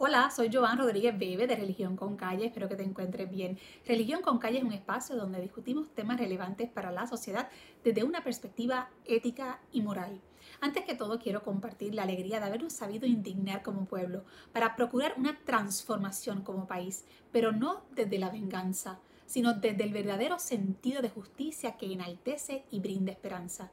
Hola, soy Joan Rodríguez Bebe de Religión con Calle, espero que te encuentres bien. Religión con Calle es un espacio donde discutimos temas relevantes para la sociedad desde una perspectiva ética y moral. Antes que todo quiero compartir la alegría de habernos sabido indignar como pueblo para procurar una transformación como país, pero no desde la venganza, sino desde el verdadero sentido de justicia que enaltece y brinda esperanza.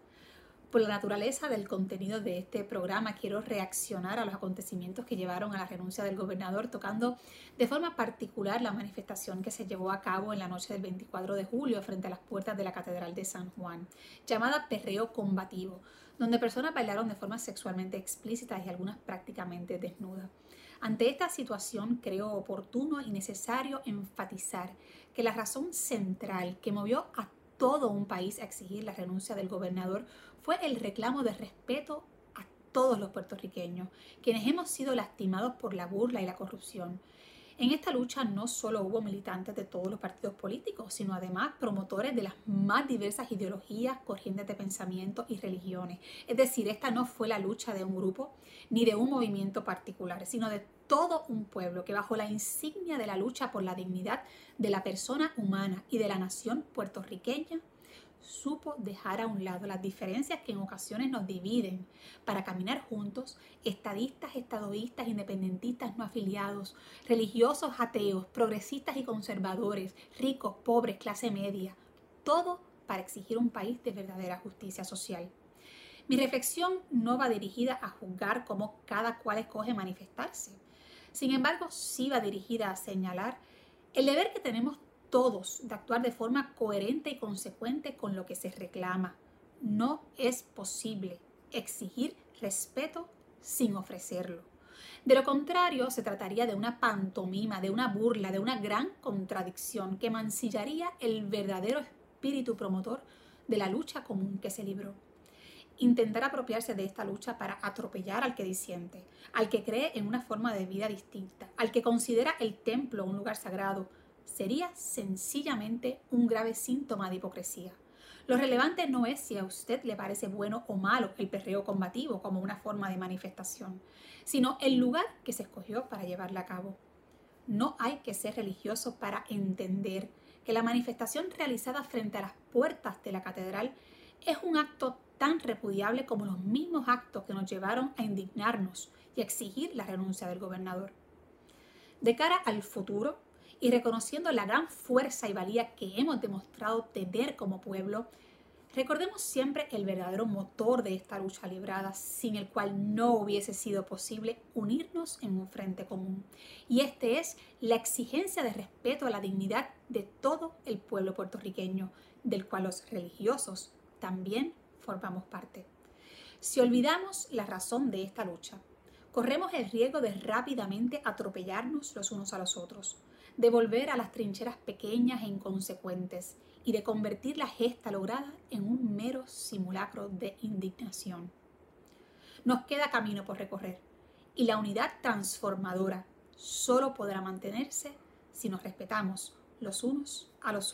Por la naturaleza del contenido de este programa, quiero reaccionar a los acontecimientos que llevaron a la renuncia del gobernador, tocando de forma particular la manifestación que se llevó a cabo en la noche del 24 de julio frente a las puertas de la Catedral de San Juan, llamada Perreo Combativo, donde personas bailaron de forma sexualmente explícita y algunas prácticamente desnudas. Ante esta situación creo oportuno y necesario enfatizar que la razón central que movió a todo un país a exigir la renuncia del gobernador fue el reclamo de respeto a todos los puertorriqueños, quienes hemos sido lastimados por la burla y la corrupción. En esta lucha no solo hubo militantes de todos los partidos políticos, sino además promotores de las más diversas ideologías, corrientes de pensamiento y religiones. Es decir, esta no fue la lucha de un grupo ni de un movimiento particular, sino de todo un pueblo que bajo la insignia de la lucha por la dignidad de la persona humana y de la nación puertorriqueña supo dejar a un lado las diferencias que en ocasiones nos dividen para caminar juntos, estadistas, estadoístas, independentistas, no afiliados, religiosos, ateos, progresistas y conservadores, ricos, pobres, clase media, todo para exigir un país de verdadera justicia social. Mi reflexión no va dirigida a juzgar cómo cada cual escoge manifestarse. Sin embargo, sí va dirigida a señalar el deber que tenemos todos de actuar de forma coherente y consecuente con lo que se reclama. No es posible exigir respeto sin ofrecerlo. De lo contrario, se trataría de una pantomima, de una burla, de una gran contradicción que mancillaría el verdadero espíritu promotor de la lucha común que se libró. Intentar apropiarse de esta lucha para atropellar al que disiente, al que cree en una forma de vida distinta, al que considera el templo un lugar sagrado, sería sencillamente un grave síntoma de hipocresía. Lo relevante no es si a usted le parece bueno o malo el perreo combativo como una forma de manifestación, sino el lugar que se escogió para llevarla a cabo. No hay que ser religioso para entender que la manifestación realizada frente a las puertas de la catedral es un acto tan repudiable como los mismos actos que nos llevaron a indignarnos y a exigir la renuncia del gobernador. De cara al futuro, y reconociendo la gran fuerza y valía que hemos demostrado tener como pueblo, recordemos siempre el verdadero motor de esta lucha librada, sin el cual no hubiese sido posible unirnos en un frente común. Y este es la exigencia de respeto a la dignidad de todo el pueblo puertorriqueño, del cual los religiosos también formamos parte. Si olvidamos la razón de esta lucha, corremos el riesgo de rápidamente atropellarnos los unos a los otros de volver a las trincheras pequeñas e inconsecuentes y de convertir la gesta lograda en un mero simulacro de indignación. Nos queda camino por recorrer y la unidad transformadora solo podrá mantenerse si nos respetamos los unos a los otros.